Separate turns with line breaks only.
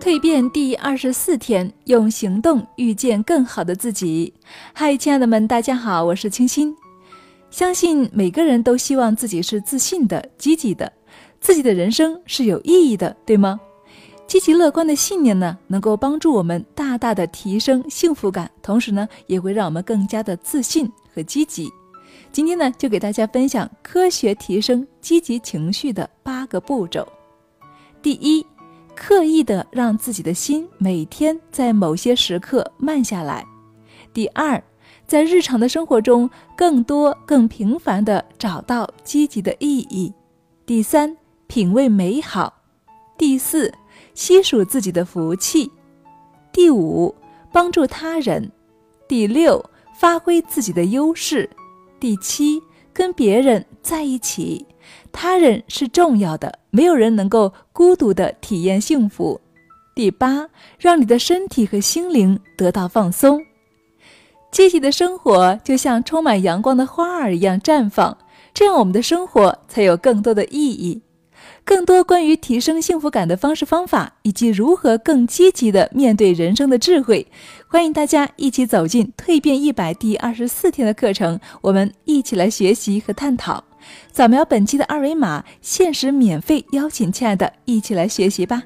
蜕变第二十四天，用行动遇见更好的自己。嗨，亲爱的们，大家好，我是清新。相信每个人都希望自己是自信的、积极的，自己的人生是有意义的，对吗？积极乐观的信念呢，能够帮助我们大大的提升幸福感，同时呢，也会让我们更加的自信和积极。今天呢，就给大家分享科学提升积极情绪的八个步骤。第一。刻意的让自己的心每天在某些时刻慢下来。第二，在日常的生活中更多、更频繁的找到积极的意义。第三，品味美好。第四，细数自己的福气。第五，帮助他人。第六，发挥自己的优势。第七，跟别人在一起。他人是重要的，没有人能够孤独的体验幸福。第八，让你的身体和心灵得到放松。积极的生活就像充满阳光的花儿一样绽放，这样我们的生活才有更多的意义。更多关于提升幸福感的方式方法，以及如何更积极的面对人生的智慧，欢迎大家一起走进《蜕变一百》第二十四天的课程，我们一起来学习和探讨。扫描本期的二维码，限时免费邀请亲爱的一起来学习吧。